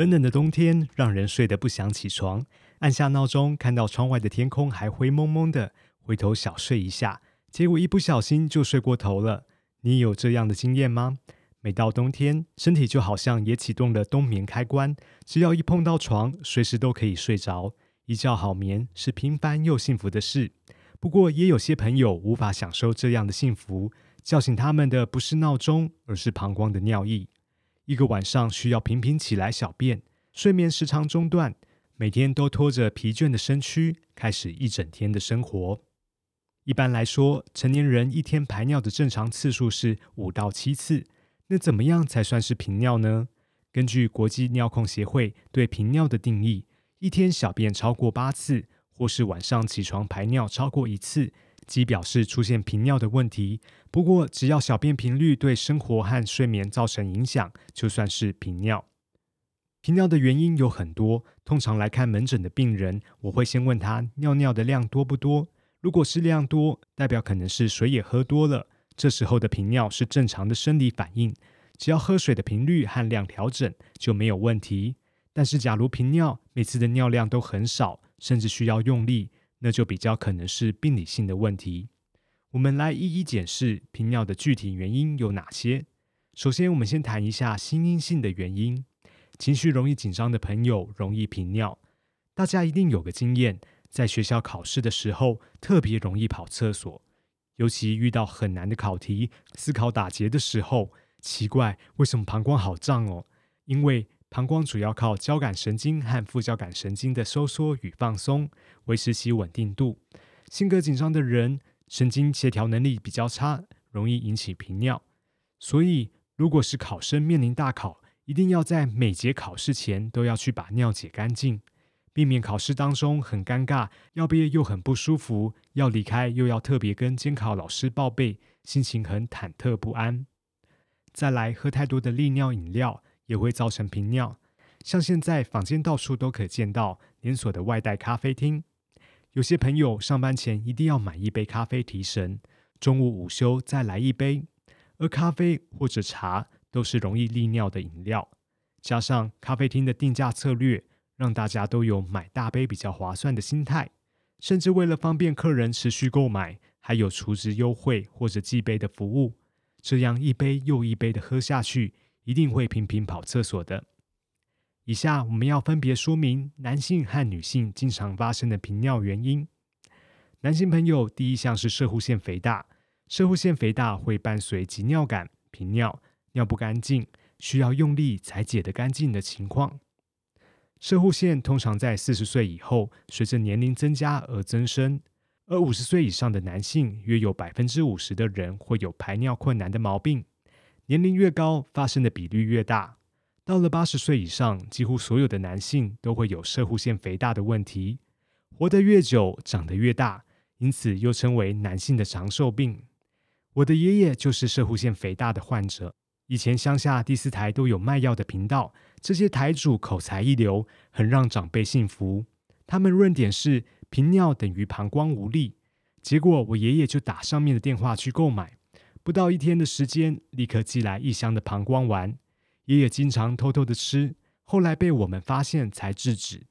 冷冷的冬天让人睡得不想起床，按下闹钟，看到窗外的天空还灰蒙蒙的，回头小睡一下，结果一不小心就睡过头了。你有这样的经验吗？每到冬天，身体就好像也启动了冬眠开关，只要一碰到床，随时都可以睡着，一觉好眠是平凡又幸福的事。不过，也有些朋友无法享受这样的幸福，叫醒他们的不是闹钟，而是膀胱的尿意。一个晚上需要频频起来小便，睡眠时常中断，每天都拖着疲倦的身躯开始一整天的生活。一般来说，成年人一天排尿的正常次数是五到七次。那怎么样才算是频尿呢？根据国际尿控协会对频尿的定义，一天小便超过八次，或是晚上起床排尿超过一次。即表示出现频尿的问题。不过，只要小便频率对生活和睡眠造成影响，就算是频尿。频尿的原因有很多。通常来看门诊的病人，我会先问他尿尿的量多不多。如果是量多，代表可能是水也喝多了。这时候的频尿是正常的生理反应，只要喝水的频率和量调整就没有问题。但是，假如频尿每次的尿量都很少，甚至需要用力。那就比较可能是病理性的问题。我们来一一检视频尿的具体原因有哪些。首先，我们先谈一下心因性的原因。情绪容易紧张的朋友容易频尿。大家一定有个经验，在学校考试的时候特别容易跑厕所，尤其遇到很难的考题、思考打结的时候，奇怪为什么膀胱好胀哦？因为膀胱主要靠交感神经和副交感神经的收缩与放松维持其稳定度。性格紧张的人，神经协调能力比较差，容易引起频尿。所以，如果是考生面临大考，一定要在每节考试前都要去把尿解干净，避免考试当中很尴尬，要毕业又很不舒服，要离开又要特别跟监考老师报备，心情很忐忑不安。再来，喝太多的利尿饮料。也会造成频尿，像现在坊间到处都可见到连锁的外带咖啡厅，有些朋友上班前一定要买一杯咖啡提神，中午午休再来一杯。而咖啡或者茶都是容易利尿的饮料，加上咖啡厅的定价策略，让大家都有买大杯比较划算的心态，甚至为了方便客人持续购买，还有储值优惠或者寄杯的服务，这样一杯又一杯的喝下去。一定会频频跑厕所的。以下我们要分别说明男性和女性经常发生的频尿原因。男性朋友，第一项是射护腺肥大，射护腺肥大会伴随急尿感、频尿、尿不干净、需要用力才解得干净的情况。射护腺通常在四十岁以后，随着年龄增加而增生，而五十岁以上的男性，约有百分之五十的人会有排尿困难的毛病。年龄越高，发生的比率越大。到了八十岁以上，几乎所有的男性都会有射护腺肥大的问题。活得越久，长得越大，因此又称为男性的长寿病。我的爷爷就是射护腺肥大的患者。以前乡下第四台都有卖药的频道，这些台主口才一流，很让长辈信服。他们论点是频尿等于膀胱无力，结果我爷爷就打上面的电话去购买。不到一天的时间，立刻寄来一箱的膀胱丸。爷爷经常偷偷的吃，后来被我们发现才制止。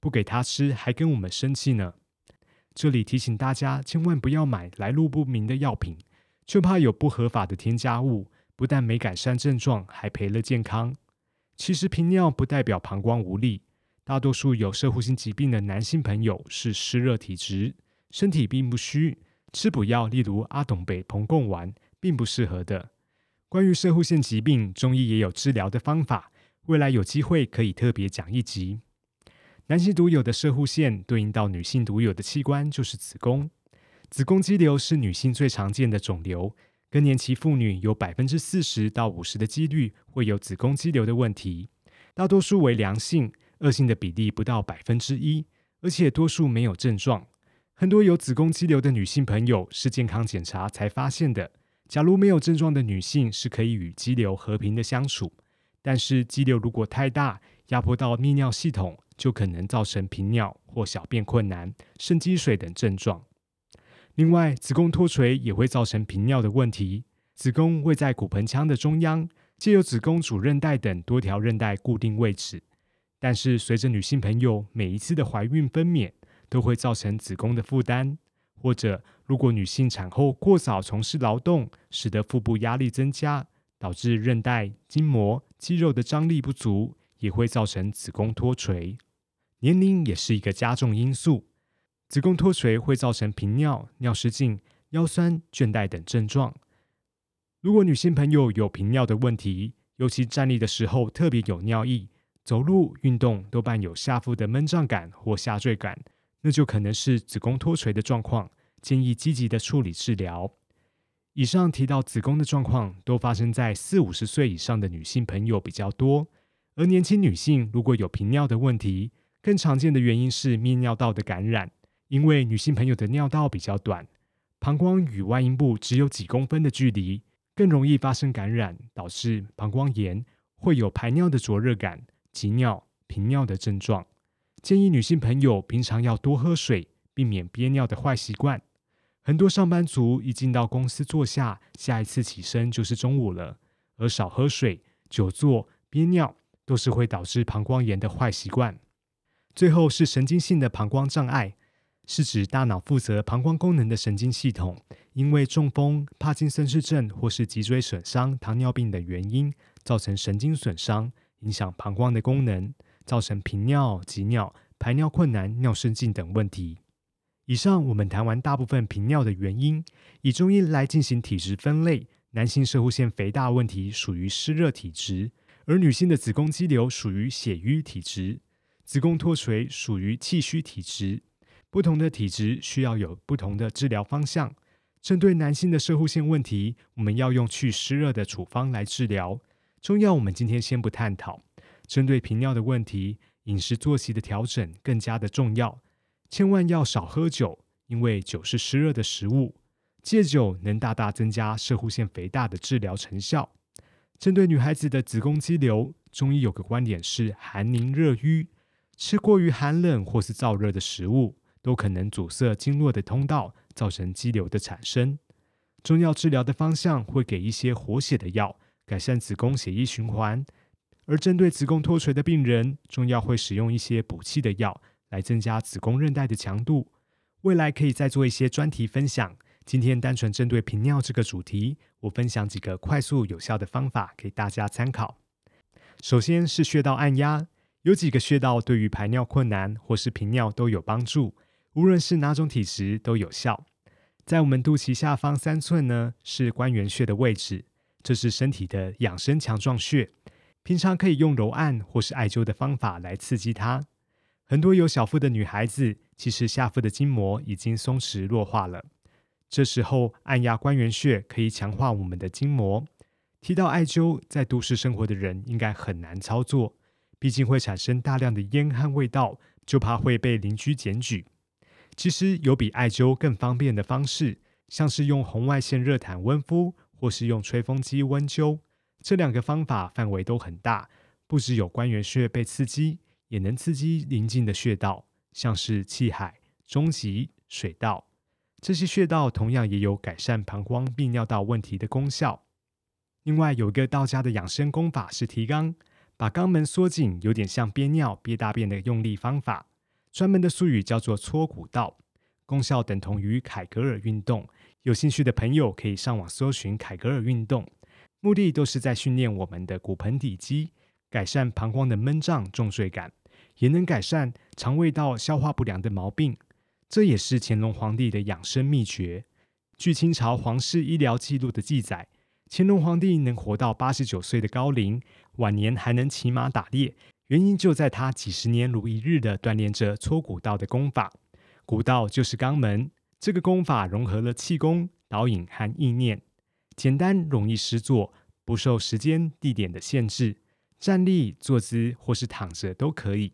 不给他吃，还跟我们生气呢。这里提醒大家，千万不要买来路不明的药品，就怕有不合法的添加物，不但没改善症状，还赔了健康。其实频尿不代表膀胱无力，大多数有射护性疾病的男性朋友是湿热体质，身体并不虚，吃补药，例如阿董北膨贡丸。并不适合的。关于射护腺疾病，中医也有治疗的方法，未来有机会可以特别讲一集。男性独有的射护腺对应到女性独有的器官就是子宫。子宫肌瘤是女性最常见的肿瘤，更年期妇女有百分之四十到五十的几率会有子宫肌瘤的问题，大多数为良性，恶性的比例不到百分之一，而且多数没有症状。很多有子宫肌瘤的女性朋友是健康检查才发现的。假如没有症状的女性是可以与肌瘤和平的相处，但是肌瘤如果太大，压迫到泌尿系统，就可能造成频尿或小便困难、肾积水等症状。另外，子宫脱垂也会造成频尿的问题。子宫位在骨盆腔的中央，借由子宫主韧带等多条韧带固定位置。但是，随着女性朋友每一次的怀孕分娩，都会造成子宫的负担。或者，如果女性产后过早从事劳动，使得腹部压力增加，导致韧带、筋膜、肌肉的张力不足，也会造成子宫脱垂。年龄也是一个加重因素，子宫脱垂会造成频尿、尿失禁、腰酸、倦怠等症状。如果女性朋友有频尿的问题，尤其站立的时候特别有尿意，走路、运动都伴有下腹的闷胀感或下坠感。那就可能是子宫脱垂的状况，建议积极的处理治疗。以上提到子宫的状况，都发生在四五十岁以上的女性朋友比较多，而年轻女性如果有频尿的问题，更常见的原因是泌尿道的感染，因为女性朋友的尿道比较短，膀胱与外阴部只有几公分的距离，更容易发生感染，导致膀胱炎，会有排尿的灼热感、急尿、频尿的症状。建议女性朋友平常要多喝水，避免憋尿的坏习惯。很多上班族一进到公司坐下，下一次起身就是中午了，而少喝水、久坐、憋尿都是会导致膀胱炎的坏习惯。最后是神经性的膀胱障碍，是指大脑负责膀胱功能的神经系统，因为中风、帕金森氏症或是脊椎损伤、糖尿病等原因，造成神经损伤，影响膀胱的功能。造成频尿、急尿、排尿困难、尿失禁等问题。以上我们谈完大部分频尿的原因，以中医来进行体质分类。男性射护腺肥大问题属于湿热体质，而女性的子宫肌瘤属于血瘀体质，子宫脱垂属于气虚体质。不同的体质需要有不同的治疗方向。针对男性的射护腺问题，我们要用去湿热的处方来治疗。中药我们今天先不探讨。针对频尿的问题，饮食作息的调整更加的重要。千万要少喝酒，因为酒是湿热的食物。戒酒能大大增加射护腺肥大的治疗成效。针对女孩子的子宫肌瘤，中医有个观点是寒凝热瘀，吃过于寒冷或是燥热的食物，都可能阻塞经络的通道，造成肌瘤的产生。中药治疗的方向会给一些活血的药，改善子宫血液循环。而针对子宫脱垂的病人，中药会使用一些补气的药来增加子宫韧带的强度。未来可以再做一些专题分享。今天单纯针对频尿这个主题，我分享几个快速有效的方法给大家参考。首先是穴道按压，有几个穴道对于排尿困难或是频尿都有帮助，无论是哪种体质都有效。在我们肚脐下方三寸呢，是关元穴的位置，这是身体的养生强壮穴。平常可以用揉按或是艾灸的方法来刺激它。很多有小腹的女孩子，其实下腹的筋膜已经松弛弱化了。这时候按压关元穴可以强化我们的筋膜。提到艾灸，在都市生活的人应该很难操作，毕竟会产生大量的烟和味道，就怕会被邻居检举。其实有比艾灸更方便的方式，像是用红外线热毯温敷，或是用吹风机温灸。这两个方法范围都很大，不只有关元穴被刺激，也能刺激邻近的穴道，像是气海、中极、水道。这些穴道同样也有改善膀胱泌尿道问题的功效。另外，有一个道家的养生功法是提肛，把肛门缩紧，有点像憋尿、憋大便的用力方法。专门的术语叫做搓骨道，功效等同于凯格尔运动。有兴趣的朋友可以上网搜寻凯格尔运动。目的都是在训练我们的骨盆底肌，改善膀胱的闷胀、重坠感，也能改善肠胃道消化不良的毛病。这也是乾隆皇帝的养生秘诀。据清朝皇室医疗记录的记载，乾隆皇帝能活到八十九岁的高龄，晚年还能骑马打猎，原因就在他几十年如一日的锻炼着搓骨道的功法。骨道就是肛门，这个功法融合了气功、导引和意念。简单容易施作，不受时间、地点的限制，站立、坐姿或是躺着都可以。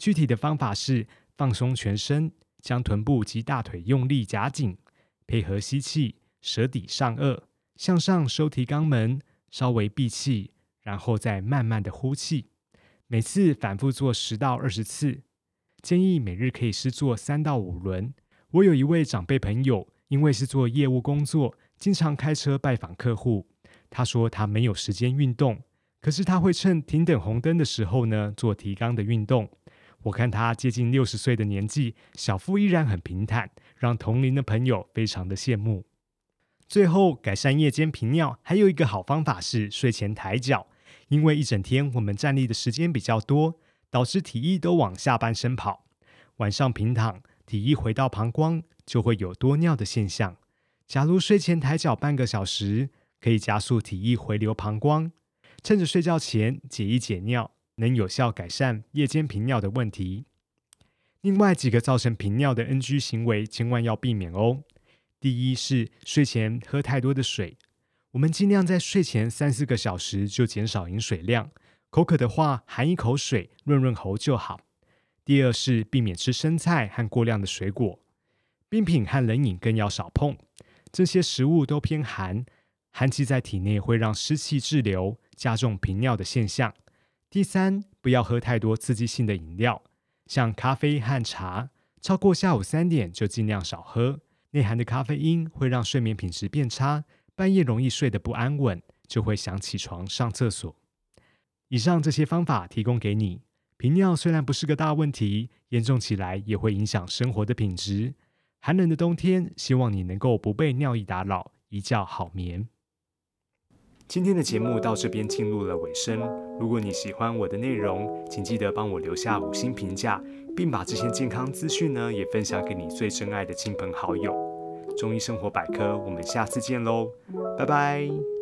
具体的方法是放松全身，将臀部及大腿用力夹紧，配合吸气，舌底上颚，向上收提肛门，稍微闭气，然后再慢慢的呼气。每次反复做十到二十次，建议每日可以试做三到五轮。我有一位长辈朋友，因为是做业务工作，经常开车拜访客户。他说他没有时间运动，可是他会趁停等红灯的时候呢做提肛的运动。我看他接近六十岁的年纪，小腹依然很平坦，让同龄的朋友非常的羡慕。最后，改善夜间频尿还有一个好方法是睡前抬脚，因为一整天我们站立的时间比较多，导致体液都往下半身跑，晚上平躺。体液回到膀胱，就会有多尿的现象。假如睡前抬脚半个小时，可以加速体液回流膀胱。趁着睡觉前解一解尿，能有效改善夜间频尿的问题。另外几个造成频尿的 NG 行为，千万要避免哦。第一是睡前喝太多的水，我们尽量在睡前三四个小时就减少饮水量，口渴的话含一口水润润喉就好。第二是避免吃生菜和过量的水果，冰品和冷饮更要少碰。这些食物都偏寒，寒气在体内会让湿气滞留，加重频尿的现象。第三，不要喝太多刺激性的饮料，像咖啡和茶，超过下午三点就尽量少喝。内含的咖啡因会让睡眠品质变差，半夜容易睡得不安稳，就会想起床上厕所。以上这些方法提供给你。频尿虽然不是个大问题，严重起来也会影响生活的品质。寒冷的冬天，希望你能够不被尿意打扰，一觉好眠。今天的节目到这边进入了尾声。如果你喜欢我的内容，请记得帮我留下五星评价，并把这些健康资讯呢也分享给你最珍爱的亲朋好友。中医生活百科，我们下次见喽，拜拜。